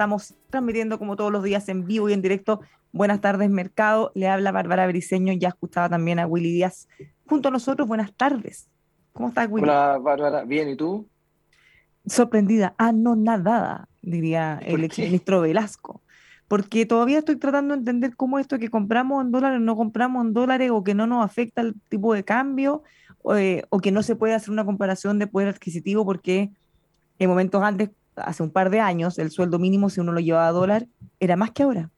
Estamos transmitiendo como todos los días en vivo y en directo. Buenas tardes, Mercado. Le habla Bárbara Briseño. Ya escuchaba también a Willy Díaz junto a nosotros. Buenas tardes. ¿Cómo estás, Willy? Hola, Bárbara. Bien, ¿y tú? Sorprendida, anonadada, diría el exministro Velasco. Porque todavía estoy tratando de entender cómo esto que compramos en dólares, no compramos en dólares, o que no nos afecta el tipo de cambio, o, eh, o que no se puede hacer una comparación de poder adquisitivo, porque en momentos antes hace un par de años, el sueldo mínimo, si uno lo llevaba a dólar, era más que ahora.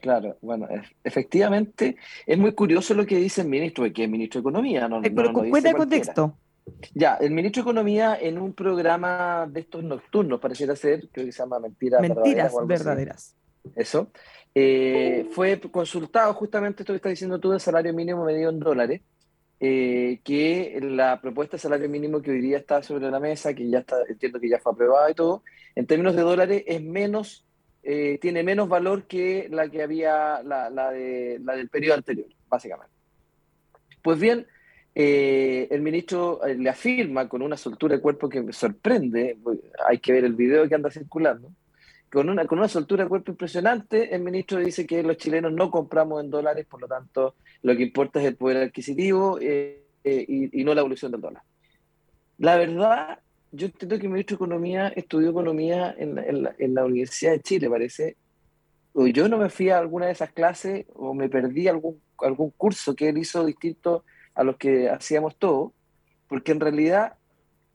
Claro, bueno, efectivamente es muy curioso lo que dice el ministro, que es ministro de Economía. No, eh, Pero no, cuenta el contexto. Ya, el ministro de Economía en un programa de estos nocturnos, pareciera ser, creo que se llama Mentiras, Mentiras Verdaderas. Eso. Eh, fue consultado justamente esto que está diciendo tú del salario mínimo medido en dólares eh, que la propuesta de salario mínimo que hoy día está sobre la mesa, que ya está, entiendo que ya fue aprobada y todo, en términos de dólares es menos, eh, tiene menos valor que la que había, la, la, de, la del periodo anterior, básicamente. Pues bien, eh, el ministro le afirma con una soltura de cuerpo que me sorprende, hay que ver el video que anda circulando, con una, con una soltura de cuerpo impresionante, el ministro dice que los chilenos no compramos en dólares, por lo tanto, lo que importa es el poder adquisitivo eh, eh, y, no la evolución del dólar. La verdad, yo entiendo que el ministro de Economía estudió Economía en, la, Universidad de Chile, parece, o yo no me fui a alguna de esas clases o me perdí algún, algún curso que él hizo distinto a los que hacíamos todos, porque en realidad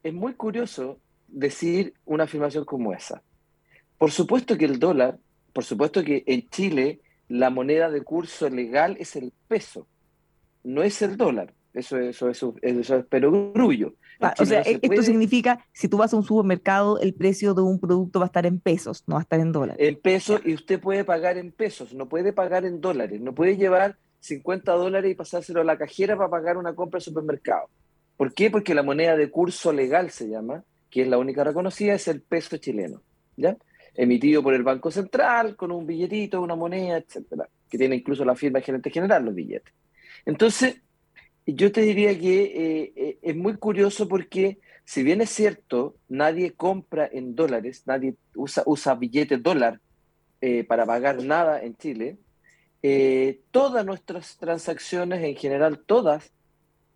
es muy curioso decir una afirmación como esa. Por supuesto que el dólar, por supuesto que en Chile la moneda de curso legal es el peso, no es el dólar. Eso, eso, eso, eso es perogrullo. Ah, o sea, esto significa, si tú vas a un supermercado, el precio de un producto va a estar en pesos, no va a estar en dólares. En pesos, y usted puede pagar en pesos, no puede pagar en dólares, no puede llevar 50 dólares y pasárselo a la cajera para pagar una compra en supermercado. ¿Por qué? Porque la moneda de curso legal se llama, que es la única reconocida, es el peso chileno. ¿ya? Emitido por el Banco Central, con un billetito, una moneda, etcétera, que tiene incluso la firma del gerente general los billetes. Entonces, yo te diría que eh, eh, es muy curioso porque, si bien es cierto, nadie compra en dólares, nadie usa, usa billetes dólar eh, para pagar nada en Chile, todas nuestras transacciones, en general todas,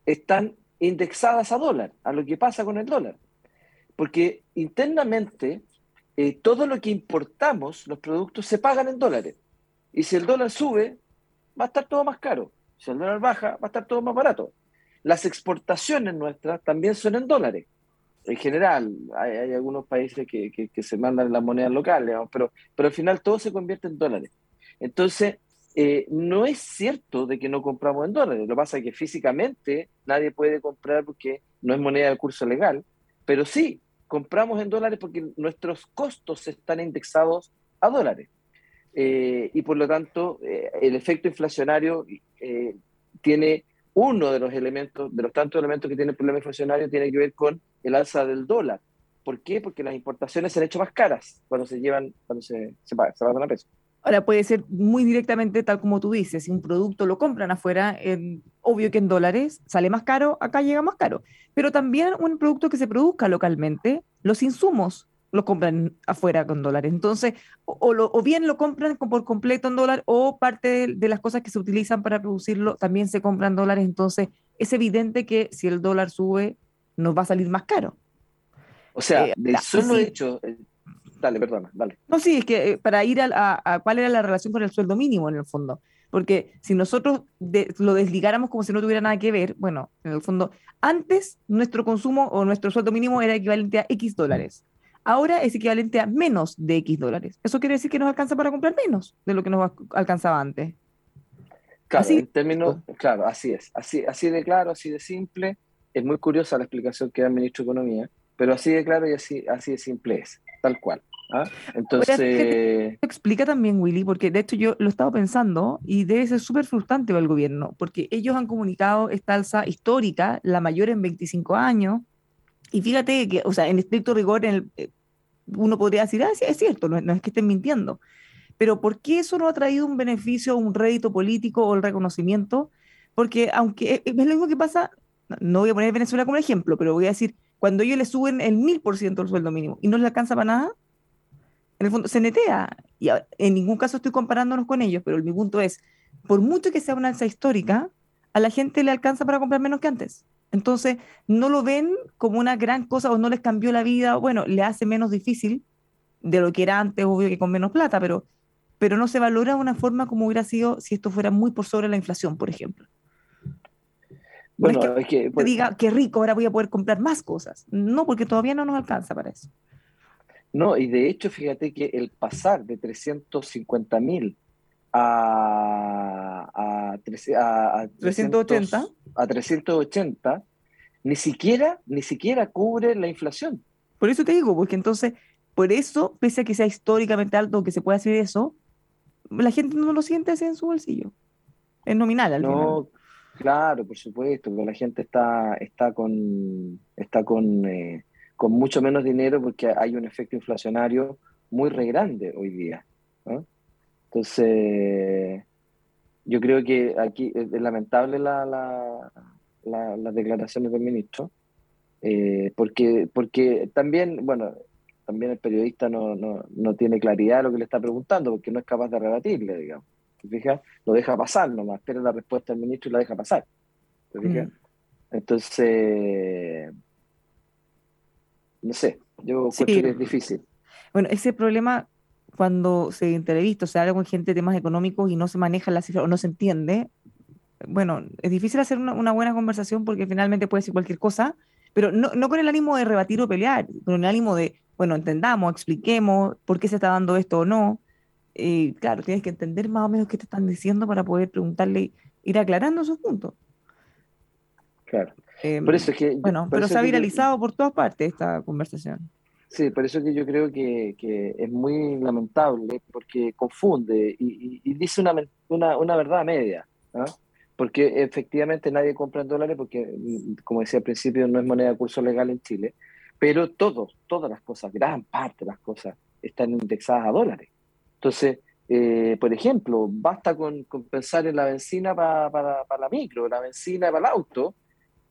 están indexadas a dólar, a lo que pasa con el dólar. Porque internamente eh, todo lo que importamos, los productos, se pagan en dólares. Y si el dólar sube, va a estar todo más caro. Si el dólar baja, va a estar todo más barato. Las exportaciones nuestras también son en dólares. En general, hay, algunos países que, se mandan las monedas locales, pero, pero al final todo se convierte en dólares. Entonces, eh, no es cierto de que no compramos en dólares. Lo que pasa es que físicamente nadie puede comprar porque no es moneda de curso legal, pero sí, compramos en dólares porque nuestros costos están indexados a dólares. Eh, y por lo tanto, eh, el efecto inflacionario eh, tiene uno de los elementos, de los tantos elementos que tiene el problema inflacionario, tiene que ver con el alza del dólar. ¿Por qué? Porque las importaciones se han hecho más caras cuando se llevan, cuando se, se, pagan, se pagan a peso. Ahora puede ser muy directamente tal como tú dices, si un producto lo compran afuera, obvio que en dólares sale más caro, acá llega más caro, pero también un producto que se produzca localmente, los insumos los compran afuera con dólares. Entonces, o, bien lo compran por completo en dólar o parte de, las cosas que se utilizan para producirlo también se compran dólares. Entonces, es evidente que si el dólar sube, nos va a salir más caro. O sea, eh, del solo hecho, eh, dale, perdona, dale. No, sí, es que para ir a, cuál era la relación con el sueldo mínimo en el fondo. Porque si nosotros lo desligáramos como si no tuviera nada que ver, bueno, en el fondo, antes nuestro consumo o nuestro sueldo mínimo era equivalente a X dólares. Ahora es equivalente a menos de X dólares. Eso quiere decir que nos alcanza para comprar menos de lo que nos alcanzaba antes. Claro, así, en términos, claro, así es. Así, así de claro, así de simple. Es muy curiosa la explicación que da el ministro de Economía, pero así de claro y así, así de simple es, tal cual. ¿Ah? Entonces. explica también, Willy, porque de hecho yo lo he estado pensando y debe ser súper frustrante para el gobierno, porque ellos han comunicado esta alza histórica, la mayor en 25 años, y fíjate que, o sea, en estricto rigor, en eh, uno podría decir, ah, sí, es cierto, no, es que estén mintiendo. Pero ¿por qué eso no ha traído un beneficio, un rédito político o el reconocimiento? Porque aunque eh, es lo mismo que pasa, no voy a poner Venezuela como ejemplo, pero voy a decir, cuando ellos le suben el mil por ciento el sueldo mínimo y no les alcanza para nada, en el fondo se netea. Y en ningún caso estoy comparándonos con ellos, pero mi punto es, por mucho que sea una alza histórica, a la gente le alcanza para comprar menos que antes. Entonces, no lo ven como una gran cosa o no les cambió la vida, bueno, le hace menos difícil de lo que era antes, obvio que con menos plata, pero, pero no se valora de una forma como hubiera sido si esto fuera muy por sobre la inflación, por ejemplo. Bueno, es que, pues diga, qué rico, ahora voy a poder comprar más cosas. No, porque todavía no nos alcanza para eso. No, y de hecho, fíjate que el pasar de 350 mil a, a, a, 380. a 380 ni siquiera, ni siquiera cubre la inflación. Por eso te digo, porque entonces, por eso, pese a que sea históricamente alto, que se pueda hacer eso, la gente no lo siente así en su bolsillo. Es nominal al no, Claro, por supuesto, que la gente está, está con, está con, eh, con mucho menos dinero porque hay un efecto inflacionario muy re grande hoy día. Entonces, yo creo que aquí es lamentable la, la, las declaraciones del ministro, eh, porque, porque también, bueno, también el periodista no, no, no, tiene claridad de lo que le está preguntando, porque no es capaz de rebatirle, digamos. ¿Te Lo deja pasar nomás, espera la respuesta del ministro y la deja pasar. Mm. Entonces, no sé, yo creo que es difícil. Bueno, ese problema cuando se entrevista o se habla con gente de temas económicos y no se maneja la cifra o no se entiende, bueno, es difícil hacer una, buena conversación porque finalmente puede decir cualquier cosa, pero no, no, con el ánimo de rebatir o pelear, con el ánimo de, bueno, entendamos, expliquemos por qué se está dando esto o no. Y claro, tienes que entender más o menos qué te están diciendo para poder preguntarle, ir aclarando sus puntos. Claro. Em, por eso es que, bueno, pero se ha viralizado por todas partes esta conversación. Sí, por eso que yo creo que, que es muy lamentable porque confunde y, dice una, una, una, verdad media, porque efectivamente nadie compra en dólares porque, como decía al principio, no es moneda de curso legal en Chile, pero todos, todas las cosas, gran parte de las cosas están indexadas a dólares. Entonces, eh, por ejemplo, basta con, pensar en la benzina para, para, para la micro, la benzina para el auto,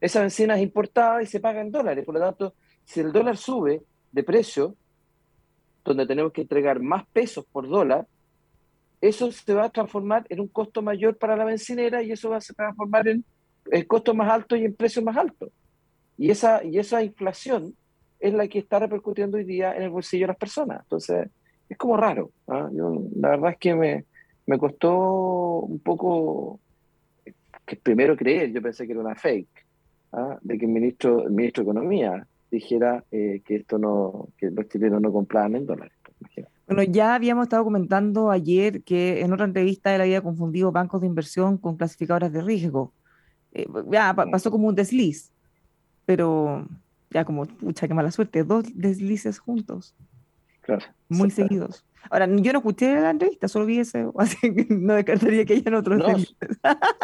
esa benzina es importada y se paga en dólares, por lo tanto, si el dólar sube, de precio, donde tenemos que entregar más pesos por dólar, eso se va a transformar en un costo mayor para la bencinera y eso va a transformar en el costo más alto y en precios más altos. Y esa, y esa inflación es la que está repercutiendo hoy día en el bolsillo de las personas. Entonces, es como raro. ¿ah? la verdad es que me, me costó un poco que primero creer, yo pensé que era una fake, ¿ah? de que el ministro, el ministro de Economía dijera eh, que esto no, que los chilenos no compraban en dólares. Bueno, ya habíamos estado comentando ayer que en otra entrevista él había confundido bancos de inversión con clasificadoras de riesgo. Eh, ya pasó como un desliz, pero ya como, pucha, qué mala suerte, dos deslices juntos. Claro. Muy seguidos. Ahora, yo no escuché la entrevista, solo vi ese, así que no descartaría que hayan otros. No,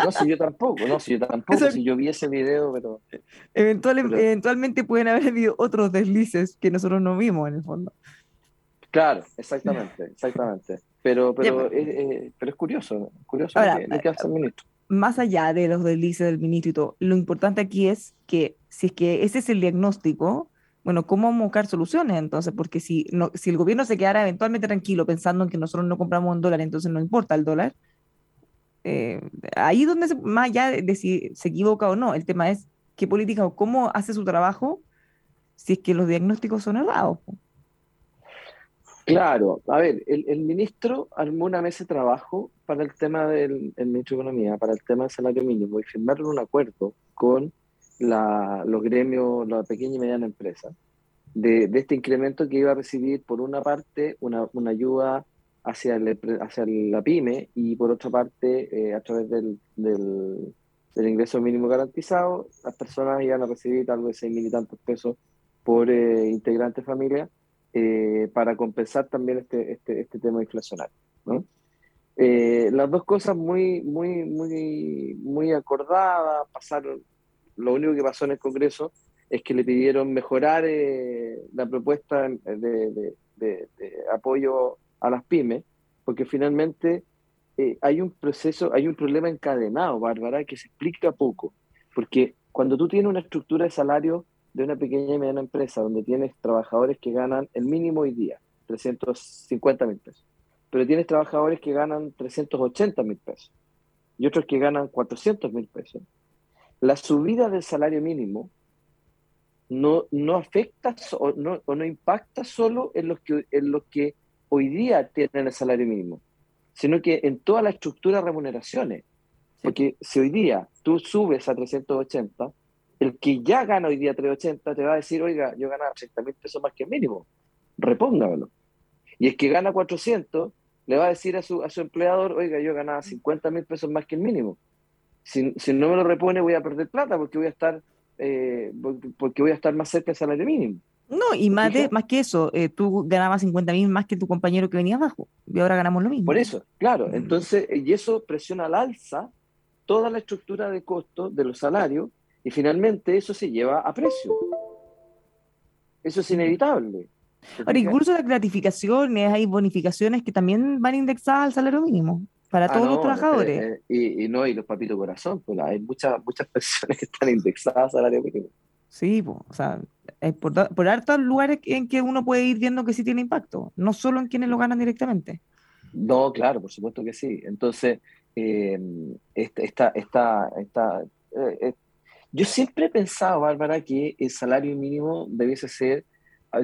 no si yo tampoco, no, si yo tampoco, si yo vi ese video, pero... Eventualmente pueden haber habido otros deslices que nosotros no vimos en el fondo. Claro, exactamente, exactamente. Pero, pero, es, pero es curioso, curioso Ahora, lo que hace el ministro. Más allá de los deslices del ministro y todo, lo importante aquí es que si es que ese es el diagnóstico, bueno, ¿cómo buscar soluciones entonces? Porque si, no, si el gobierno se quedara eventualmente tranquilo pensando en que nosotros no compramos un dólar, entonces no importa el dólar, eh, ahí donde, más allá de, si se equivoca o no, el tema es qué política o cómo hace su trabajo si es que los diagnósticos son errados. Claro, a ver, el, ministro armó una mesa de trabajo para el tema del ministro de Economía, para el tema del salario mínimo, y firmaron un acuerdo con los gremios, la pequeña y mediana empresa, de, este incremento que iba a recibir, por una parte, una, ayuda hacia, hacia la pyme y por otra parte, eh, a través del, del, ingreso mínimo garantizado, las personas iban a recibir algo de seis mil y tantos pesos por eh, integrante familia eh, para compensar también este, este, este tema inflacionario. ¿no? Eh, las dos cosas muy, muy, muy, muy acordadas, pasaron, lo único que pasó en el Congreso es que le pidieron mejorar eh, la propuesta de, de, apoyo a las pymes, porque finalmente hay un proceso, hay un problema encadenado, Bárbara, que se explica poco, porque cuando tú tienes una estructura de salario de una pequeña y mediana empresa donde tienes trabajadores que ganan el mínimo hoy día, 350 mil pesos, pero tienes trabajadores que ganan 380 mil pesos y otros que ganan 400 mil pesos, la subida del salario mínimo no, no afecta o no, o no impacta solo en los, que, en los que hoy día tienen el salario mínimo, sino que en toda la estructura de remuneraciones. Porque si hoy día tú subes a 380, el que ya gana hoy día 380 te va a decir, oiga, yo ganaba 80 mil pesos más que el mínimo, repóngamelo. Y el que gana 400 le va a decir a su, a su empleador, oiga, yo ganaba 50 mil pesos más que el mínimo. Si, no me lo repone voy a perder plata porque voy a estar, eh, porque voy a estar más cerca del salario mínimo. No, y más, de, más que eso, eh, tú ganabas 50 mil más que tu compañero que venía abajo, y ahora ganamos lo mismo. Por eso, claro, mm. entonces, y eso presiona al alza toda la estructura de costos de los salarios y finalmente eso se lleva a precio. Eso es inevitable. Ahora, incluso las gratificaciones, hay bonificaciones que también van indexadas al salario mínimo para ah, todos los trabajadores. Eh, eh, y, no, y los papitos corazón, pues hay muchas, muchas personas que están indexadas al salario mínimo. Sí, pues, o sea, por, por hartos lugares en que uno puede ir viendo que sí tiene impacto, no solo en quienes lo ganan directamente. No, claro, por supuesto que sí. Entonces, eh, esta, esta, esta, eh, yo siempre he pensado, Bárbara, que el salario mínimo debiese ser,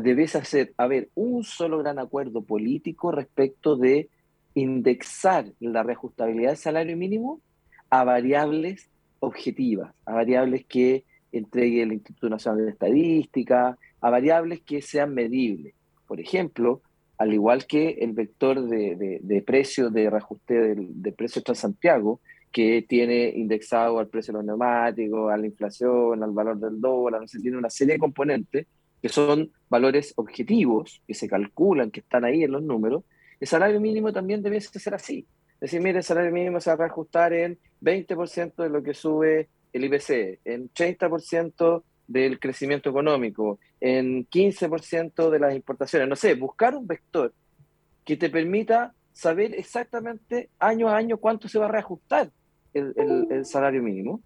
debiese ser, haber un solo gran acuerdo político respecto de indexar la reajustabilidad del salario mínimo a variables objetivas, a variables que entregue el Instituto Nacional de Estadística, a variables que sean medibles. Por ejemplo, al igual que el vector de, de, precio de reajuste del, de precio Transantiago, que tiene indexado al precio de los neumáticos, a la inflación, al valor del dólar, no sé, tiene una serie de componentes que son valores objetivos, que se calculan, que están ahí en los números, el salario mínimo también debe ser así. Es decir, mire, el salario mínimo se va a reajustar en 20% de lo que sube el IPC, en 30% del crecimiento económico, en 15% de las importaciones. No sé, buscar un vector que te permita saber exactamente año a año cuánto se va a reajustar el, salario mínimo.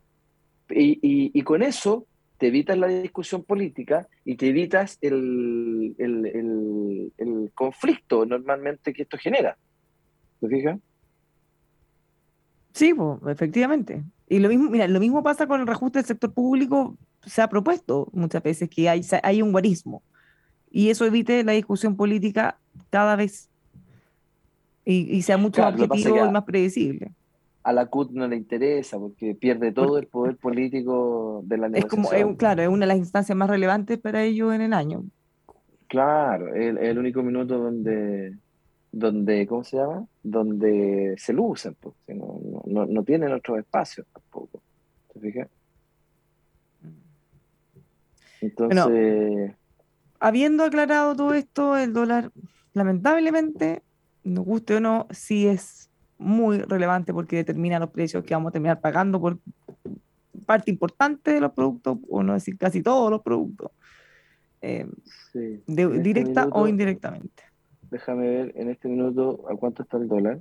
Y, con eso te evitas la discusión política y te evitas el, el conflicto normalmente que esto genera. ¿Te fijas? Sí, pues, efectivamente. Y lo mismo, mira, lo mismo pasa con el reajuste del sector público, se ha propuesto muchas veces que hay, hay un guarismo. Y eso evite la discusión política cada vez y, sea mucho más objetivo y más predecible a la CUT no le interesa porque pierde todo el poder político de la negociación. Es como, claro, es una de las instancias más relevantes para ellos en el año. Claro, es el, único minuto donde, donde, ¿cómo se llama? Donde se lucen, pues, no, no, no, tienen otros espacios tampoco. ¿Te fijas? Entonces... habiendo aclarado todo esto, el dólar, lamentablemente, nos guste o no, sí es muy relevante porque determina los precios que vamos a terminar pagando por parte importante de los productos, o no decir casi todos los productos, eh, este directa o indirectamente. Déjame ver en este minuto a cuánto está el dólar.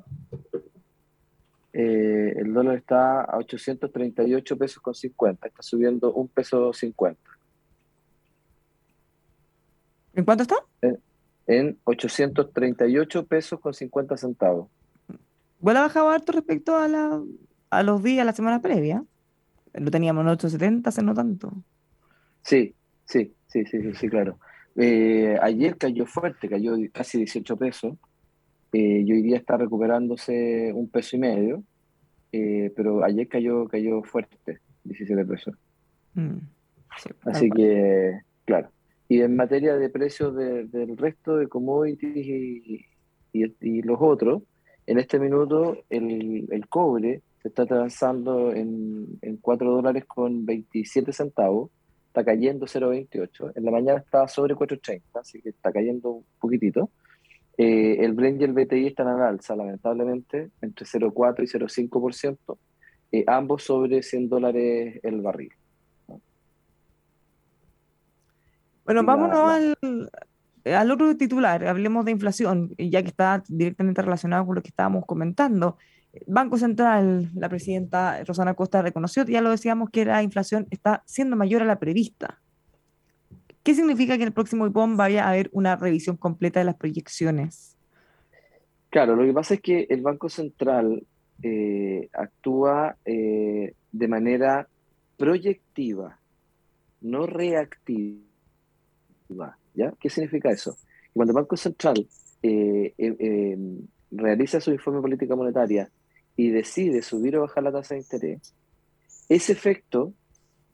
Eh, el dólar está a 838 pesos con 50, está subiendo un peso 50. ¿En cuánto está? En, en 838 pesos con 50 centavos. Igual ha bajado harto respecto a, la, a los días, la semana previa. Lo teníamos en 870 hace no tanto. Sí, sí, sí, sí, sí, claro. Eh, ayer cayó fuerte, cayó casi 18 pesos. Eh, y hoy día está recuperándose un peso y medio. Eh, pero ayer cayó, cayó fuerte, 17 pesos. Mm, Así que, claro. Y en materia de precios del resto de commodities y, y, los otros, en este minuto el, el cobre se está transando en, en 4 dólares con 27 centavos, está cayendo 0,28. En la mañana estaba sobre 4,30, así que está cayendo un poquitito. Eh, el Brent y el BTI están al alza, lamentablemente, entre 0,4 y 0,5%, eh, ambos sobre 100 dólares el barril. Bueno, vámonos al, otro titular, hablemos de inflación, ya que está directamente relacionado con lo que estábamos comentando. Banco Central, la presidenta Rosana Costa reconoció, ya lo decíamos, que la inflación está siendo mayor a la prevista. ¿Qué significa que en el próximo IPOM vaya a haber una revisión completa de las proyecciones? Claro, lo que pasa es que el Banco Central eh, actúa eh, de manera proyectiva, no reactiva. ¿Ya? ¿Qué significa eso? Cuando el Banco Central eh, realiza su informe de política monetaria y decide subir o bajar la tasa de interés, ese efecto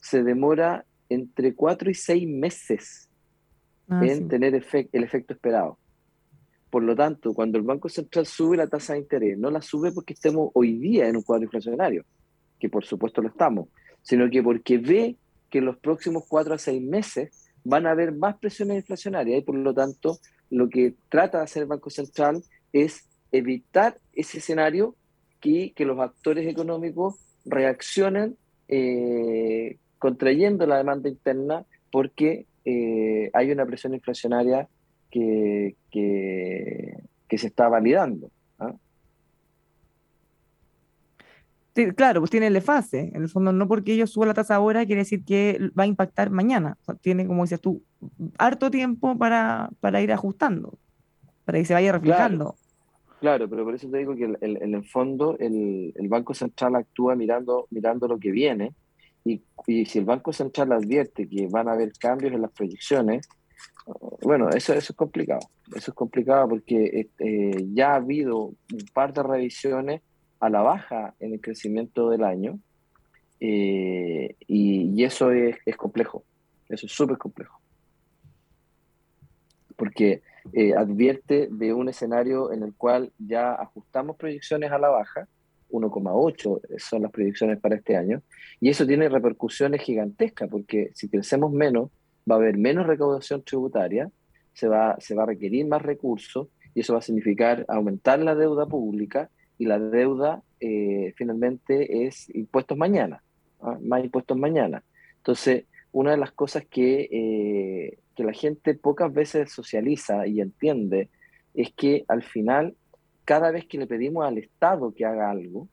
se demora entre cuatro y seis meses ah, en tener el efecto esperado. Por lo tanto, cuando el Banco Central sube la tasa de interés, no la sube porque estemos hoy día en un cuadro inflacionario, que por supuesto lo estamos, sino que porque ve que en los próximos cuatro a seis meses van a haber más presiones inflacionarias y por lo tanto lo que trata de hacer el Banco Central es evitar ese escenario y que los actores económicos reaccionen eh, contrayendo la demanda interna porque eh, hay una presión inflacionaria que, que, se está validando. ¿ah? Claro, pues tiene el fase. En el fondo, no porque ellos suban la tasa ahora quiere decir que va a impactar mañana. tiene, como dices tú, harto tiempo para, para ir ajustando, para que se vaya reflejando. Claro, pero por eso te digo que en el fondo el, el, Banco Central actúa mirando, mirando lo que viene y, si el Banco Central advierte que van a haber cambios en las proyecciones, bueno, eso, eso es complicado. Eso es complicado porque eh, ya ha habido un par de revisiones a la baja en el crecimiento del año eh, y, eso es, complejo. Eso es súper complejo. Porque eh, advierte de un escenario en el cual ya ajustamos proyecciones a la baja, 1,8 son las proyecciones para este año, y eso tiene repercusiones gigantescas, porque si crecemos menos, va a haber menos recaudación tributaria, se va, se va a requerir más recursos, y eso va a significar aumentar la deuda pública, y la deuda eh, finalmente es impuestos mañana, ¿ah? más impuestos mañana. Entonces, una de las cosas que eh, que la gente pocas veces socializa y entiende es que al final, cada vez que le pedimos al Estado que haga algo,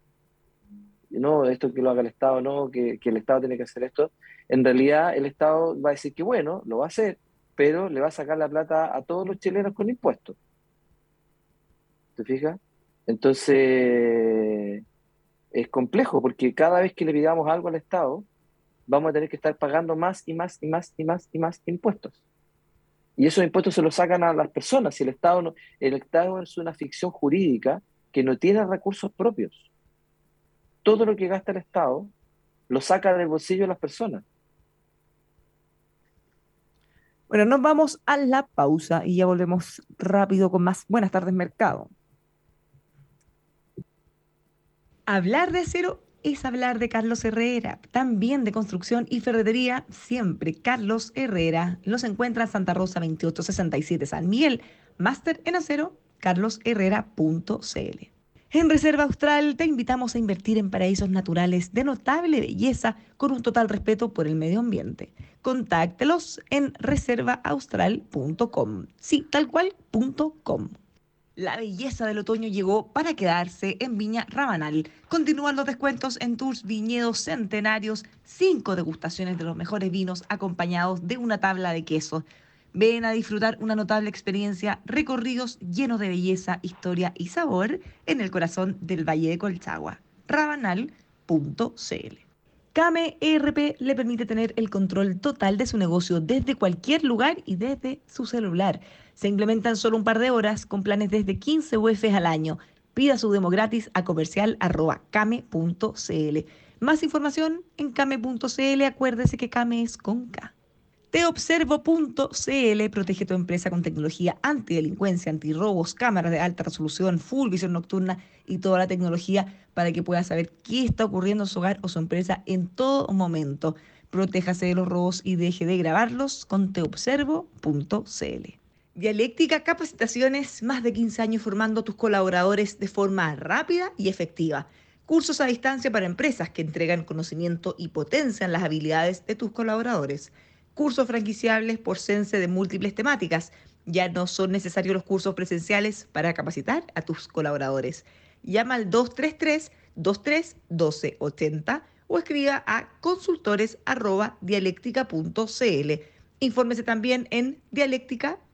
no, esto que lo haga el Estado, no, que, el Estado tiene que hacer esto, en realidad el Estado va a decir que bueno, lo va a hacer, pero le va a sacar la plata a todos los chilenos con impuestos. ¿Te fijas? Entonces, es complejo porque cada vez que le pidamos algo al Estado, vamos a tener que estar pagando más y más y más y más y más impuestos. Y esos impuestos se los sacan a las personas. Si el Estado, no, el Estado es una ficción jurídica que no tiene recursos propios. Todo lo que gasta el Estado lo saca del bolsillo de las personas. Bueno, nos vamos a la pausa y ya volvemos rápido con más Buenas tardes, mercado. Hablar de cero es hablar de Carlos Herrera, también de construcción y ferretería, siempre Carlos Herrera. Los encuentra en Santa Rosa 2867 San Miguel, máster en acero, carlosherrera.cl. En Reserva Austral te invitamos a invertir en paraísos naturales de notable belleza con un total respeto por el medio ambiente. Contáctelos en reservaaustral.com. Sí, tal cual, la belleza del otoño llegó para quedarse en Viña Rabanal. Continúan los descuentos en tus viñedos centenarios, cinco degustaciones de los mejores vinos acompañados de una tabla de quesos. Ven a disfrutar una notable experiencia, recorridos llenos de belleza, historia y sabor en el corazón del Valle de Colchagua. Rabanal.cl Kame ERP le permite tener el control total de su negocio desde cualquier lugar y desde su celular. Se implementan solo un par de horas con planes desde 15 UF al año. Pida su demo gratis a comercial.kame.cl. Más información en kame.cl. Acuérdese que Kame es con K. Teobservo.cl protege tu empresa con tecnología antidelincuencia, antirrobos, cámaras de alta resolución, full visión nocturna y toda la tecnología para que pueda saber qué está ocurriendo en su hogar o su empresa en todo momento. Protéjase de los robos y deje de grabarlos con teobservo.cl. Dialéctica Capacitaciones, más de 15 años formando a tus colaboradores de forma rápida y efectiva. Cursos a distancia para empresas que entregan conocimiento y potencian las habilidades de tus colaboradores cursos franquiciables por Sense de múltiples temáticas. Ya no son necesarios los cursos presenciales para capacitar a tus colaboradores. Llama al 233 23 1280 o escriba a consultores@dialectica.cl. Infórmese también en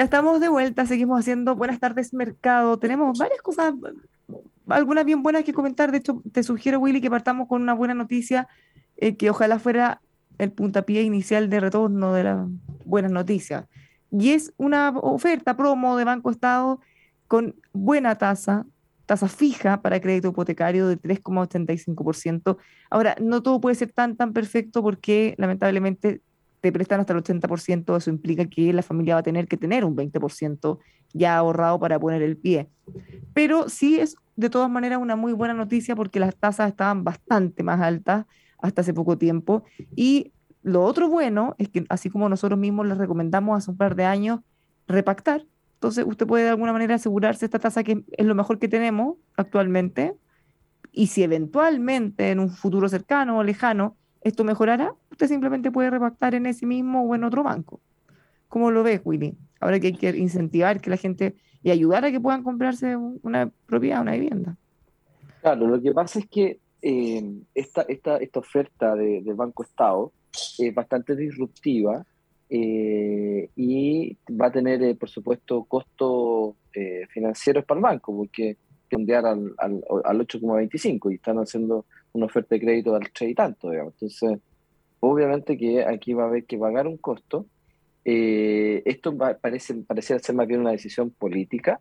Ya estamos de vuelta, seguimos haciendo Buenas tardes Mercado. Tenemos varias cosas, algunas bien buenas que comentar. De hecho, te sugiero, Willy, que partamos con una buena noticia, eh, que ojalá fuera el puntapié inicial de retorno de las buenas noticias. Y es una oferta promo de Banco Estado con buena tasa, tasa fija para crédito hipotecario de 3,85%. Ahora, no todo puede ser tan, tan perfecto porque lamentablemente te prestan hasta el 80%, eso implica que la familia va a tener que tener un 20% ya ahorrado para poner el pie. Pero sí es de todas maneras una muy buena noticia porque las tasas estaban bastante más altas hasta hace poco tiempo. Y lo otro bueno es que así como nosotros mismos les recomendamos hace un par de años repactar, entonces usted puede de alguna manera asegurarse esta tasa que es lo mejor que tenemos actualmente. Y si eventualmente en un futuro cercano o lejano esto mejorará, usted simplemente puede repactar en ese mismo o en otro banco. ¿Cómo lo ves, Willy? Ahora que hay que incentivar que la gente y ayudar a que puedan comprarse una propiedad, una vivienda. Claro, lo que pasa es que eh, esta, esta, esta, oferta de, del Banco Estado es bastante disruptiva eh, y va a tener, eh, por supuesto, costos financieros para el banco, porque enviar al, al, al 8,25 y están haciendo una oferta de crédito al 3 y tanto, digamos. Entonces, obviamente que aquí va a haber que pagar un costo. Eh, esto va, parece, parece ser más bien una decisión política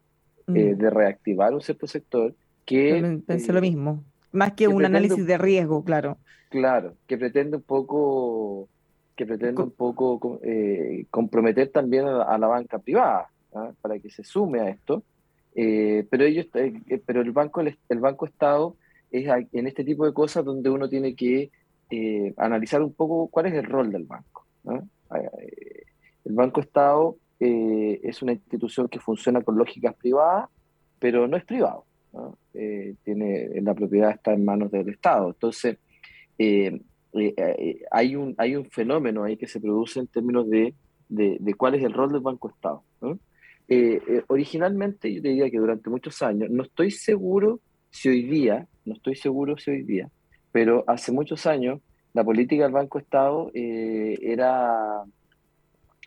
eh, mm. de reactivar un cierto sector que... Pensé lo eh, mismo, más que, un análisis de riesgo, claro. Claro, que pretende un poco que pretende un poco comprometer también a, la banca privada ¿ah? para que se sume a esto. pero ellos, pero el banco, el banco Estado es en este tipo de cosas donde uno tiene que eh, analizar un poco cuál es el rol del banco. Eh, el Banco Estado eh, es una institución que funciona con lógicas privadas, pero no es privado. tiene, la propiedad está en manos del Estado. Entonces, hay, un, hay un fenómeno ahí que se produce en términos de, de, cuál es el rol del Banco Estado. originalmente, yo diría que durante muchos años, no estoy seguro si hoy día no estoy seguro si hoy día, pero hace muchos años la política del Banco Estado eh, era,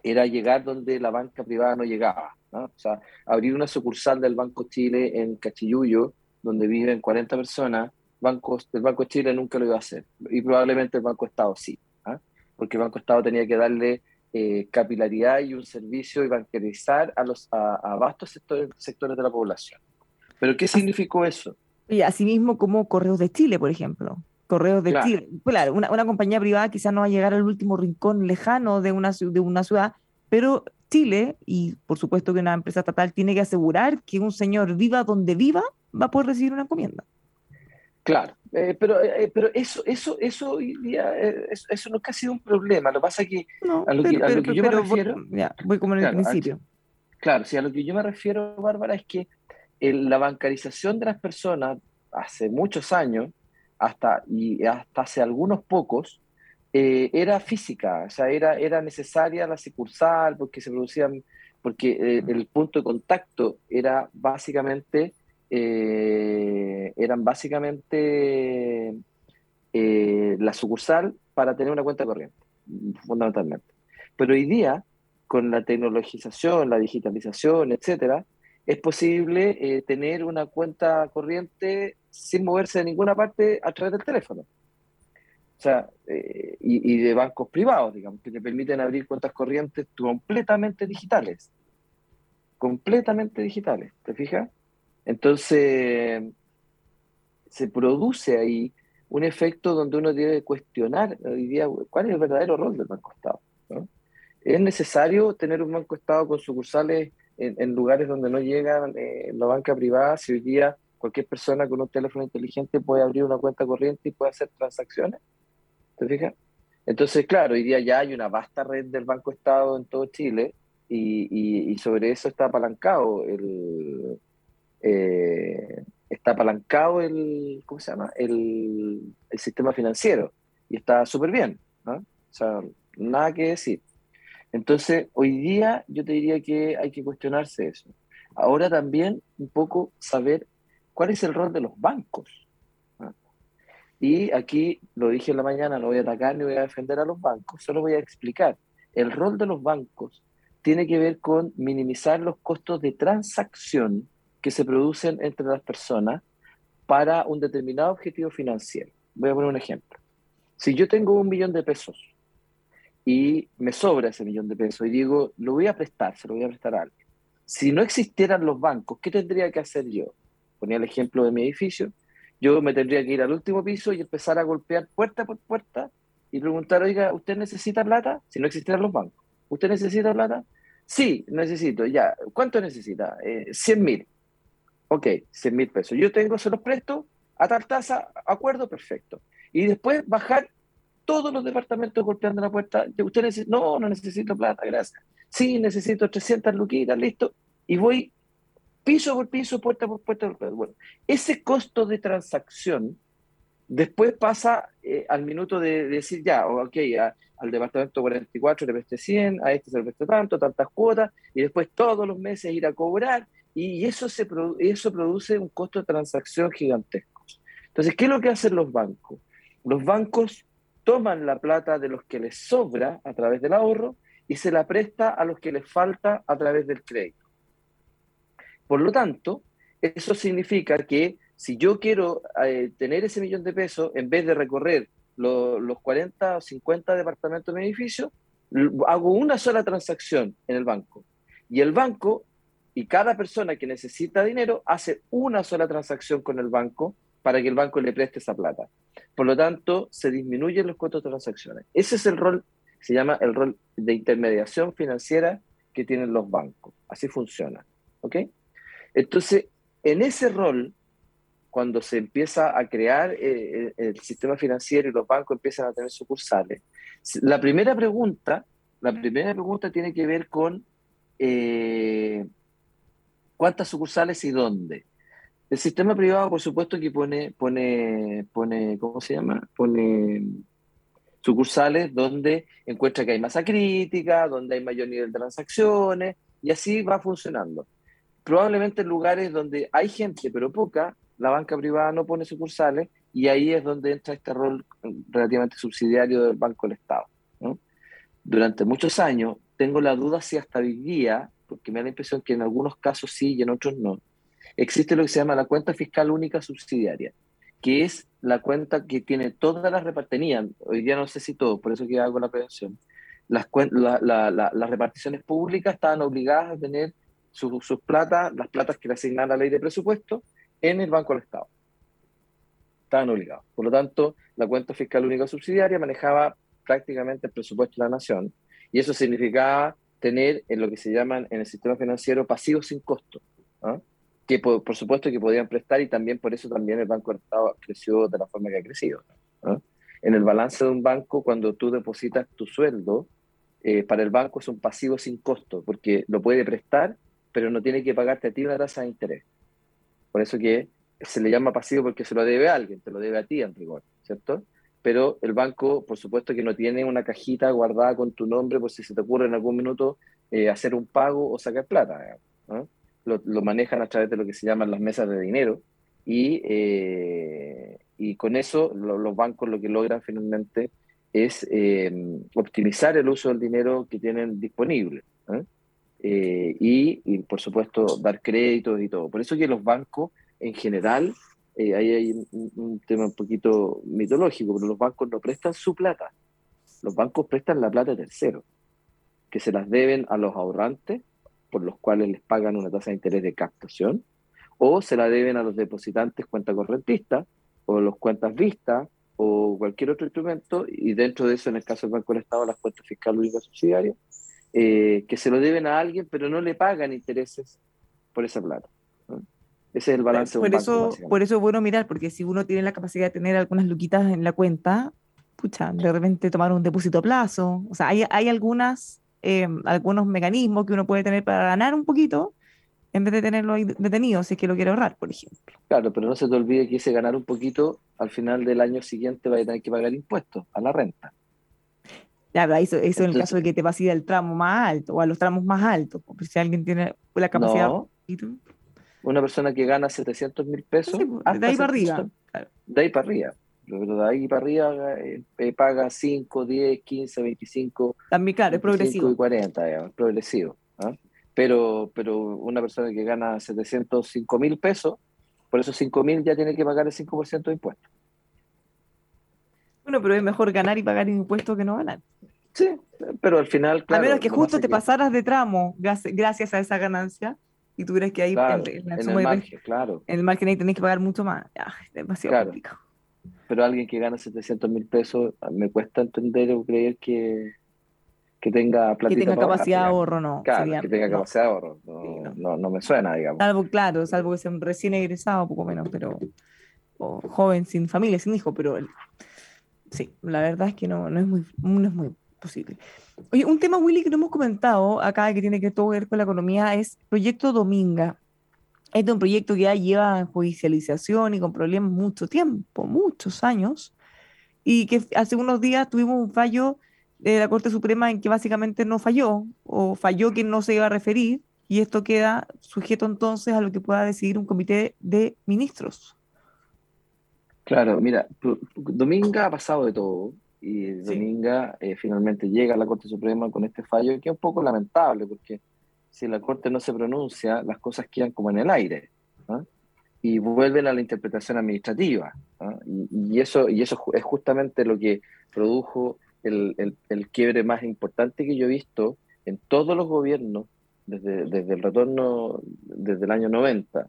era llegar donde la banca privada no llegaba. O sea, abrir una sucursal del Banco Chile en Cachiyuyo, donde viven 40 personas, bancos, el Banco Chile nunca lo iba a hacer. Y probablemente el Banco Estado sí, ¿ah? porque el Banco Estado tenía que darle eh, capilaridad y un servicio y bancarizar a, los, a, vastos sectores, sectores de la población. ¿Pero qué significó eso? Y asimismo como Correos de Chile, por ejemplo. Correos de Chile. Claro, una, una, compañía privada quizás no va a llegar al último rincón lejano de una, de una ciudad, pero Chile, y por supuesto que una empresa estatal tiene que asegurar que un señor viva donde viva, va a poder recibir una encomienda. Claro, eh, pero, eh, pero eso, eso, eso eh, eso, no es casi un problema. Lo que pasa es que a lo, que, yo me refiero. Voy, como en el principio. claro, sí, a lo que yo me refiero, Bárbara, es que la bancarización de las personas hace muchos años, hasta, y hasta hace algunos pocos, eh, era física, o sea, era, era necesaria la sucursal porque se producían, porque eh, el punto de contacto era básicamente, eh, eran básicamente la sucursal para tener una cuenta corriente, fundamentalmente. Pero hoy día, con la tecnologización, la digitalización, etcétera, es posible tener una cuenta corriente sin moverse de ninguna parte a través del teléfono. O sea, eh, y, de bancos privados, digamos, que te permiten abrir cuentas corrientes completamente digitales. Completamente digitales, ¿te fijas? Entonces, se produce ahí un efecto donde uno debe cuestionar hoy día cuál es el verdadero rol del Banco Estado. ¿Es necesario tener un Banco Estado con sucursales en, lugares donde no llegan eh, la banca privada si hoy día cualquier persona con un teléfono inteligente puede abrir una cuenta corriente y puede hacer transacciones? ¿Te fijas? Entonces, claro, hoy día ya hay una vasta red del Banco Estado en todo Chile y, sobre eso está apalancado el eh, está apalancado el ¿cómo se llama? El, sistema financiero y está súper bien, ¿no? O sea, nada que decir. Entonces, hoy día yo te diría que hay que cuestionarse eso. Ahora también un poco saber cuál es el rol de los bancos. Y aquí, lo dije en la mañana, no voy a atacar ni voy a defender a los bancos, solo voy a explicar. El rol de los bancos tiene que ver con minimizar los costos de transacción que se producen entre las personas para un determinado objetivo financiero. Voy a poner un ejemplo. Si yo tengo un millón de pesos y me sobra ese millón de pesos y digo, lo voy a prestar, se lo voy a prestar a alguien. Si no existieran los bancos, ¿qué tendría que hacer yo? Ponía el ejemplo de mi edificio yo me tendría que ir al último piso y empezar a golpear puerta por puerta y preguntar, oiga, ¿usted necesita plata? Si no existieran los bancos. ¿Usted necesita plata? Sí, necesito, ya. ¿Cuánto necesita? Eh, 100 mil. Ok, 100 mil pesos. Yo tengo, se los presto a tal tasa, acuerdo, perfecto. Y después bajar todos los departamentos golpeando la puerta. ¿Usted necesita? No, no necesito plata, gracias. Sí, necesito 300 luquitas, listo. Y voy piso por piso, puerta por puerta. Bueno, ese costo de transacción después pasa eh, al minuto de, decir ya, ok, al departamento 44 le presté 100, a este se le presté tanto, tantas cuotas, y después todos los meses ir a cobrar, y eso, se eso produce un costo de transacción gigantesco. Entonces, ¿qué es lo que hacen los bancos? Los bancos toman la plata de los que les sobra a través del ahorro y se la presta a los que les falta a través del crédito. Por lo tanto, eso significa que si yo quiero eh, tener ese millón de pesos, en vez de recorrer los 40 o 50 departamentos de mi edificio, hago una sola transacción en el banco. Y el banco y cada persona que necesita dinero hace una sola transacción con el banco para que el banco le preste esa plata. Por lo tanto, se disminuyen los costos de transacciones. Ese es el rol, se llama el rol de intermediación financiera que tienen los bancos. Así funciona. ¿Ok? Entonces, en ese rol, cuando se empieza a crear eh, eh, el sistema financiero y los bancos empiezan a tener sucursales, la primera pregunta, la primera pregunta tiene que ver con eh, cuántas sucursales y dónde. El sistema privado, por supuesto, que pone, pone, pone, ¿cómo se llama? Pone sucursales donde encuentra que hay masa crítica, donde hay mayor nivel de transacciones, y así va funcionando probablemente en lugares donde hay gente, pero poca, la banca privada no pone sucursales y ahí es donde entra este rol relativamente subsidiario del Banco del Estado. Durante muchos años, tengo la duda si hasta hoy día, porque me da la impresión que en algunos casos sí y en otros no, existe lo que se llama la cuenta fiscal única subsidiaria, que es la cuenta que tiene todas las repartidas, hoy día no sé si todo, por eso que hago la prevención, las, las reparticiones públicas estaban obligadas a tener sus, sus platas, las platas que le asignan la ley de presupuesto, en el Banco del Estado. Estaban obligados. Por lo tanto, la cuenta fiscal única subsidiaria manejaba prácticamente el presupuesto de la nación y eso significaba tener en lo que se llaman en el sistema financiero pasivos sin costo, ¿ah? Que por, supuesto que podían prestar y también por eso también el Banco Estado creció de la forma que ha crecido. ¿ah? En el balance de un banco, cuando tú depositas tu sueldo, eh, para el banco es un pasivo sin costo, porque lo puede prestar, pero no tiene que pagarte a ti una tasa de interés. Por eso que se le llama pasivo porque se lo debe a alguien, te lo debe a ti en rigor, ¿cierto? Pero el banco, por supuesto que no tiene una cajita guardada con tu nombre por si se te ocurre en algún minuto eh, hacer un pago o sacar plata. Lo, manejan a través de lo que se llaman las mesas de dinero y, eh, y con eso los bancos lo que logran finalmente es eh, optimizar el uso del dinero que tienen disponible. Eh, y, por supuesto, dar créditos y todo. Por eso que los bancos, en general, hay un, tema un poquito mitológico, pero los bancos no prestan su plata. Los bancos prestan la plata de terceros, que se las deben a los ahorrantes, por los cuales les pagan una tasa de interés de captación, o se la deben a los depositantes cuenta correntista, o los cuentas vistas, o cualquier otro instrumento, y dentro de eso, en el caso del Banco del Estado, las cuentas fiscales únicas subsidiarias, eh, que se lo deben a alguien, pero no le pagan intereses por esa plata. Ese es el balance. Por, eso, por eso es bueno mirar, porque si uno tiene la capacidad de tener algunas luquitas en la cuenta, pucha, de repente tomar un depósito a plazo. O sea, hay, hay algunas, eh, algunos mecanismos que uno puede tener para ganar un poquito en vez de tenerlo ahí detenido, si es que lo quiere ahorrar, por ejemplo. Claro, pero no se te olvide que ese ganar un poquito, al final del año siguiente va a tener que pagar impuestos a la renta. Claro, eso, eso en el caso de que te pase al tramo más alto o a los tramos más altos, porque si alguien tiene la capacidad... No, una persona que gana 700 mil pesos... Pues, de ahí para arriba. De ahí para arriba. De ahí para arriba eh, paga 5, 10, 15, 25... También, claro, es progresivo. y 40, digamos, progresivo. ¿ah? Pero, pero una persona que gana 705 mil pesos, por esos 5 mil ya tiene que pagar el 5% de impuestos. Bueno, pero es mejor ganar y pagar impuestos que no ganar. Sí, pero al final, claro. A menos que justo te pasaras de tramo gracias a esa ganancia y tuvieras que ahí en, el margen, claro. En el margen ahí tenés que pagar mucho más. es demasiado complicado. Pero alguien que gana 700 mil pesos, me cuesta entender o creer que, que tenga Que tenga capacidad de ahorro, no. Claro, que tenga capacidad de ahorro. No, no. me suena, digamos. Salvo, claro, salvo que sea recién egresado, poco menos, pero. O joven sin familia, sin hijo, pero sí, la verdad es que no, no, es, muy, no es muy posible. Oye, un tema, Willy, que no hemos comentado acá, que tiene que todo ver con la economía, es Proyecto Dominga. Este es un proyecto que ya lleva en judicialización y con problemas mucho tiempo, muchos años, y que hace unos días tuvimos un fallo de la Corte Suprema en que básicamente no falló, o falló que no se iba a referir, y esto queda sujeto entonces a lo que pueda decidir un comité de ministros. Claro, mira, Dominga ha pasado de todo y Dominga eh, finalmente llega a la Corte Suprema con este fallo que es un poco lamentable porque si la Corte no se pronuncia, las cosas quedan como en el aire y vuelven a la interpretación administrativa. Y, eso, y eso es justamente lo que produjo el, el, quiebre más importante que yo he visto en todos los gobiernos desde, desde el retorno, desde el año 90.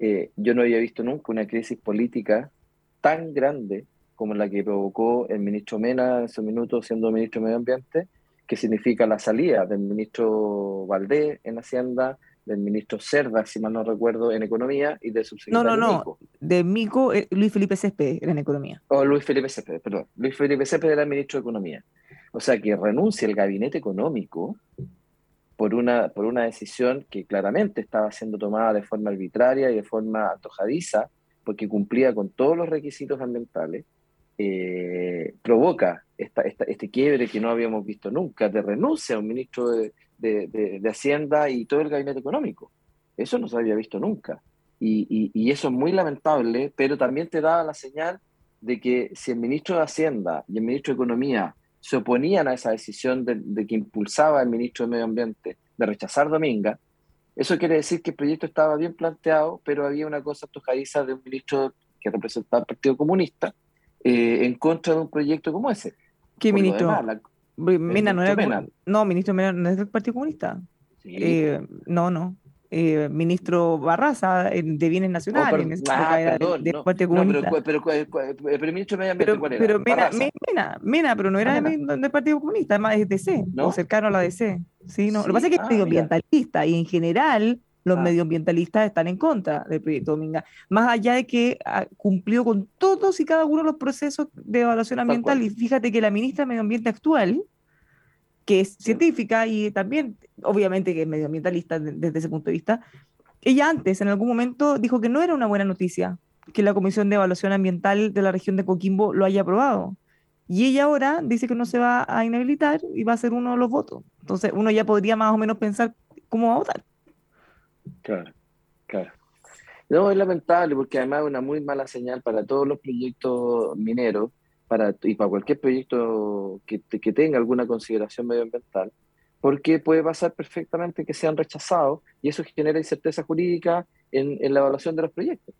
Eh, yo no había visto nunca una crisis política tan grande como la que provocó el ministro Mena en su minuto siendo ministro de Medio Ambiente, que significa la salida del ministro Valdés en Hacienda, del ministro Cerda, si mal no recuerdo, en Economía, y del subsecretario No, no, no, de Mico, eh, Luis Felipe Céspedes era en Economía. Oh, Luis Felipe Céspedes, perdón. Luis Felipe Céspedes era el ministro de Economía. O sea, que renuncia el gabinete económico por una, por una decisión que claramente estaba siendo tomada de forma arbitraria y de forma antojadiza, porque cumplía con todos los requisitos ambientales, eh, provoca esta, este quiebre que no habíamos visto nunca, de renuncia a un ministro de, Hacienda y todo el gabinete económico. Eso no se había visto nunca. Y, eso es muy lamentable, pero también te daba la señal de que si el ministro de Hacienda y el ministro de Economía se oponían a esa decisión de, de que impulsaba el ministro de Medio Ambiente de rechazar Dominga, eso quiere decir que el proyecto estaba bien planteado, pero había una cosa antojadiza de un ministro que representaba al Partido Comunista eh, en contra de un proyecto como ese. ¿Qué ministro? Mena no era. Mena. No, ministro Mena no es del Partido Comunista. Sí. Eh, no, no. Eh, ministro Barraza de Bienes Oh, Nacionales. ah, pero, el ministro de Medio Ambiente, Pero, ¿cuál era? pero Mena, Mena, Mena, pero no era Ah, de del Partido Comunista, además es DC, ¿No? o cercano a la DC. Sí, no. Lo que pasa es que ah, es medioambientalista y en general los Ah. medioambientalistas están en contra del proyecto Dominga, más allá de que ah, cumplió con todos y cada uno de los procesos de evaluación Tal ambiental. Y fíjate que la ministra de Medio Ambiente actual, que es científica y también, obviamente, que es medioambientalista de- desde ese punto de vista, ella antes, en algún momento, dijo que no era una buena noticia que la Comisión de Evaluación Ambiental de la región de Coquimbo lo haya aprobado. Y ella ahora dice que no se va a inhabilitar y va a ser uno de los votos. Entonces, uno ya podría más o menos pensar cómo va a votar. Claro, claro. No, es lamentable porque además es una muy mala señal para todos los proyectos mineros para, y para cualquier proyecto que, que tenga alguna consideración medioambiental, porque puede pasar perfectamente que sean rechazados y eso genera incerteza jurídica en, en la evaluación de los proyectos.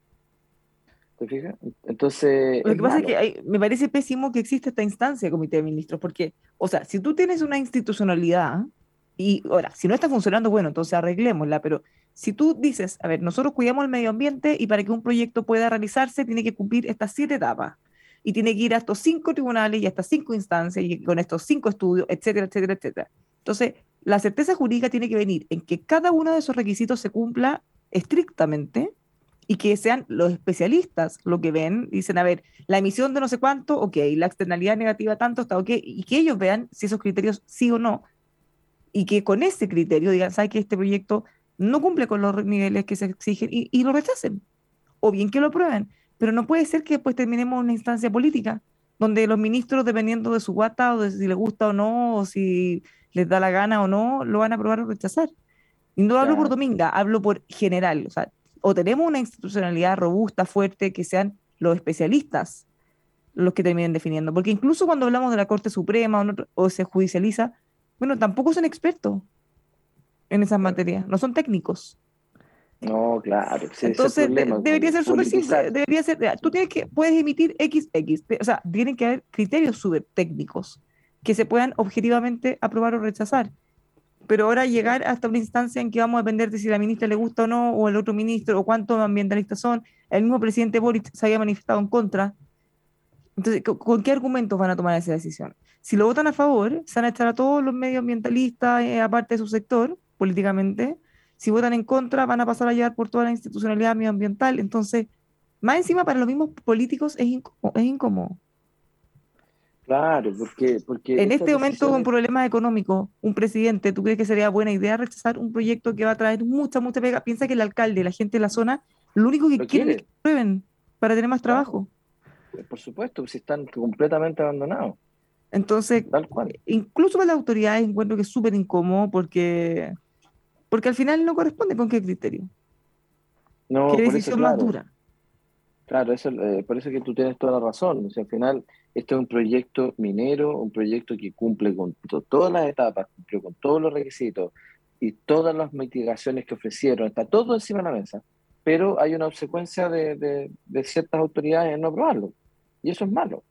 ¿Te fijas? Entonces, Lo que pasa es que hay- me parece pésimo que exista esta instancia comité de ministros, porque, o sea, si tú tienes una institucionalidad, y ahora, si no está funcionando, bueno, entonces arreglémosla, pero si tú dices, a ver, nosotros cuidamos el medio ambiente y para que un proyecto pueda realizarse tiene que cumplir estas siete etapas, y tiene que ir a estos cinco tribunales y a estas cinco instancias y con estos cinco estudios, etcétera, etcétera, etcétera. Entonces, la certeza jurídica tiene que venir en que cada uno de esos requisitos se cumpla estrictamente y que sean los especialistas lo que ven, dicen, a ver, la emisión de no sé cuánto, ok, la externalidad negativa tanto, está ok, y que ellos vean si esos criterios sí o no, y que con ese criterio digan, ¿sabes que este proyecto no cumple con los niveles que se exigen y, y lo rechacen? O bien que lo aprueben, pero no puede ser que después terminemos una instancia política, donde los ministros, dependiendo de su guata, o de si les gusta o no, o si les da la gana o no, lo van a aprobar o rechazar. Y no hablo por. Dominga, hablo por general, o sea, o tenemos una institucionalidad robusta, fuerte, que sean los especialistas los que terminen definiendo. Porque incluso cuando hablamos de la Corte Suprema o, no- o se judicializa, bueno, tampoco son expertos en esas materias, no son técnicos. No, claro. sí, Entonces, problema, debería ser súper simple. Debería ser, tú tienes que, puedes emitir XX, o sea, tienen que haber criterios súper técnicos que se puedan objetivamente aprobar o rechazar. Pero ahora llegar hasta una instancia en que vamos a depender de si la ministra le gusta o no, o el otro ministro, o cuántos ambientalistas son, el mismo presidente Boric se había manifestado en contra. Entonces, ¿con, con qué argumentos van a tomar esa decisión? Si lo votan a favor, se van a echar a todos los medioambientalistas, eh, aparte de su sector, políticamente. Si votan en contra, van a pasar a llevar por toda la institucionalidad medioambiental. Entonces, más encima para los mismos políticos es incómodo. Es incómodo. Claro, porque, porque En este momento, con problemas económicos, un presidente, ¿tú crees que sería buena idea rechazar un proyecto que va a traer mucha, mucha pega? Piensa que el alcalde, la gente de la zona, lo único que quieren es que prueben para tener más trabajo. por supuesto, si están completamente abandonados, Entonces, tal cual. incluso para las autoridades encuentro que es súper incómodo porque, porque al final no corresponde con qué criterio, No, qué por eso, decisión más claro, dura. Claro, eso, eh, por eso que tú tienes toda la razón. O sea, al final, este es un proyecto minero, un proyecto que cumple con to- todas las etapas, cumplió con todos los requisitos y todas las mitigaciones que ofrecieron. Está todo encima de la mesa, pero hay una obsecuencia de, de- de ciertas autoridades en no aprobarlo. Y eso es malo.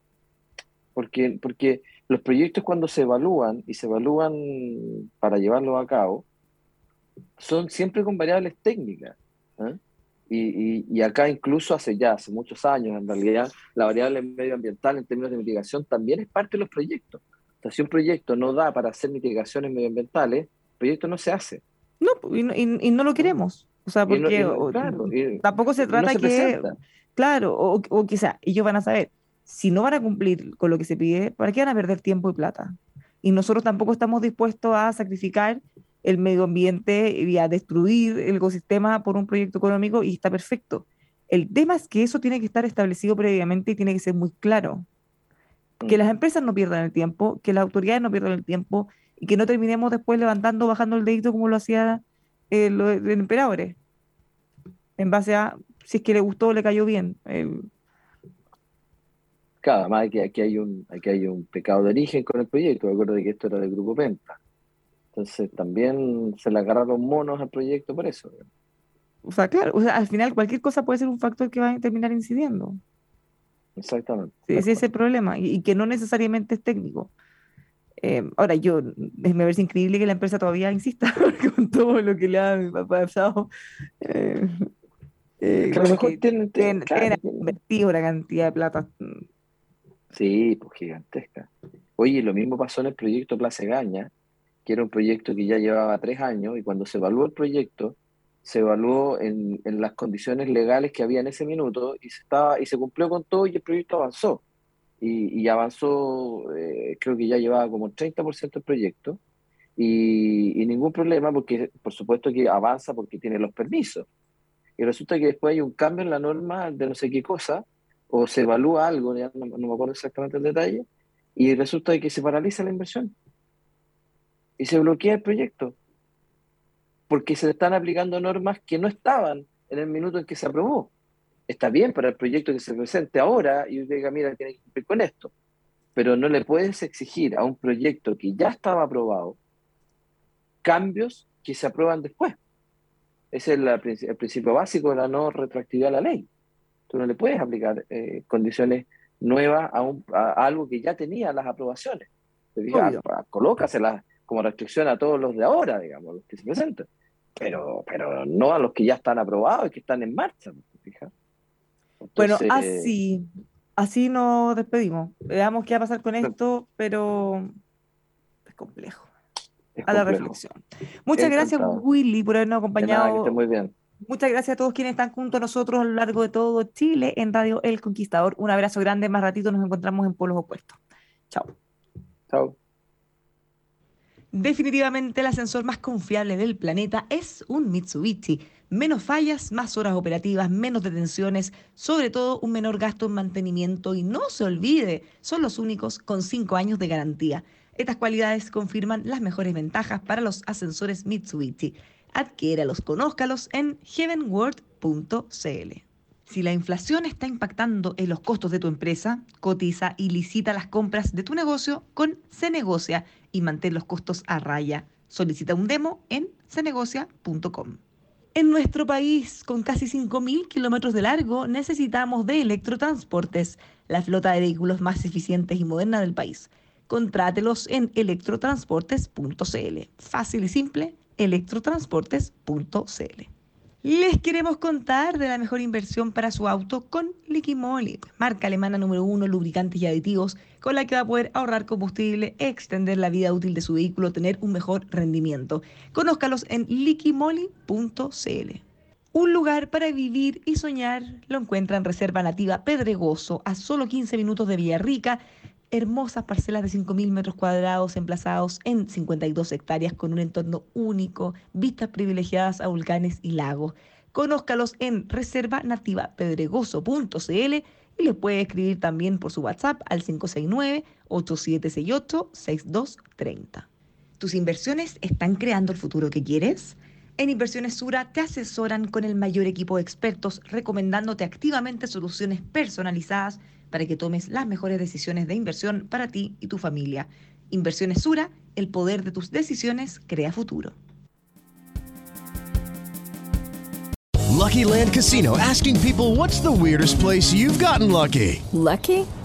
Porque, porque los proyectos cuando se evalúan y se evalúan para llevarlos a cabo, son siempre con variables técnicas. ¿eh? Y, y- y acá incluso hace ya, hace muchos años, en realidad, la variable medioambiental en términos de mitigación también es parte de los proyectos. O sea, si un proyecto no da para hacer mitigaciones medioambientales, el proyecto no se hace. No, y no, y- y no lo queremos. O sea, porque no- claro, tampoco se y no trata se que, presenta. claro, o, o quizá ellos van a saber, si no van a cumplir con lo que se pide, ¿para qué van a perder tiempo y plata? Y nosotros tampoco estamos dispuestos a sacrificar el medio ambiente y a destruir el ecosistema por un proyecto económico y está perfecto. El tema es que eso tiene que estar establecido previamente y tiene que ser muy claro. Que Mm. las empresas no pierdan el tiempo, que las autoridades no pierdan el tiempo y que no terminemos después levantando, bajando el dedito como lo hacía eh, lo- el emperador. En base a si es que le gustó o le cayó bien. El- Claro, además aquí, aquí hay un, aquí hay un pecado de origen con el proyecto. Me acuerdo de que esto era del Grupo Penta. Entonces también se le agarraron monos al proyecto por eso. o sea, claro, o sea, al final cualquier cosa puede ser un factor que va a terminar incidiendo. Exactamente. Sí, ese es el problema, y, y que no necesariamente es técnico. Eh, ahora, yo, me parece increíble que la empresa todavía insista con todo lo que le ha pasado. Eh, eh, a lo mejor tienen, tienen, invertido una cantidad de plata. Sí, pues gigantesca. Oye, lo mismo pasó en el proyecto Plaza Gaña, era un proyecto que ya llevaba tres años y cuando se evaluó el proyecto, se evaluó en, en las condiciones legales que había en ese minuto y se, estaba, y se cumplió con todo y el proyecto avanzó. Y, avanzó, eh, creo que ya llevaba como el 30% del proyecto y, ningún problema porque por supuesto que avanza porque tiene los permisos. Y resulta que después hay un cambio en la norma de no sé qué cosa o se evalúa algo, ya no me acuerdo exactamente el detalle, y resulta que se paraliza la inversión y se bloquea el proyecto porque se están aplicando normas que no estaban en el minuto en que se aprobó. Está bien para el proyecto que se presente ahora y diga, mira, tiene que cumplir con esto, pero no le puedes exigir a un proyecto que ya estaba aprobado cambios que se aprueban después. Ese es el principio básico de la no retroactividad de la ley. Tú no le puedes aplicar eh, condiciones nuevas a, un, a, algo que ya tenía las aprobaciones. Te diga, colócaselas como restricción a todos los de ahora, digamos, los que se presentan, pero, pero no a los que ya están aprobados y que están en marcha. Entonces, bueno, así, así nos despedimos. Veamos qué va a pasar con esto, pero es complejo. Es a la reflexión. Muchas gracias, Encantado. Willy, por habernos De nada, que acompañado. esté muy bien. Muchas gracias a todos quienes están junto a nosotros a lo largo de todo Chile en Radio El Conquistador. Un abrazo grande, más ratito nos encontramos en polos opuestos. Chao. Chao. Definitivamente el ascensor más confiable del planeta es un Mitsubishi. Menos fallas, más horas operativas, menos detenciones, sobre todo un menor gasto en mantenimiento y no se olvide, son los únicos con 5 años de garantía. Estas cualidades confirman las mejores ventajas para los ascensores Mitsubishi. Adquiéralos, conózcalos en heavenworld.cl. Si la inflación está impactando en los costos de tu empresa, cotiza y licita las compras de tu negocio con Cenegocia y mantén los costos a raya. Solicita un demo en cenegocia.com. En nuestro país, con casi 5.000 kilómetros de largo, necesitamos de Electrotransportes, la flota de vehículos más eficientes y moderna del país. Contrátelos en electrotransportes.cl. Fácil y simple, electrotransportes.cl. Les queremos contar de la mejor inversión para su auto con Liquimoli, marca alemana número uno lubricantes y aditivos, con la que va a poder ahorrar combustible, extender la vida útil de su vehículo, tener un mejor rendimiento. Conózcalos en liquimoli.cl. Un lugar para vivir y soñar lo encuentra en Reserva Nativa Pedregoso, a solo 15 minutos de Villarrica. Hermosas parcelas de 5.000 metros cuadrados emplazados en 52 hectáreas con un entorno único, vistas privilegiadas a volcanes y lagos. Conózcalos en reservanativapedregoso.cl y les puede escribir también por su WhatsApp al 569-8768-6230. ¿Tus inversiones están creando el futuro que quieres? En Inversiones Sura te asesoran con el mayor equipo de expertos, recomendándote activamente soluciones personalizadas para que tomes las mejores decisiones de inversión para ti y tu familia. Inversiones Sura, el poder de tus decisiones crea futuro. Lucky Land Casino asking people what's the weirdest place you've gotten lucky? Lucky?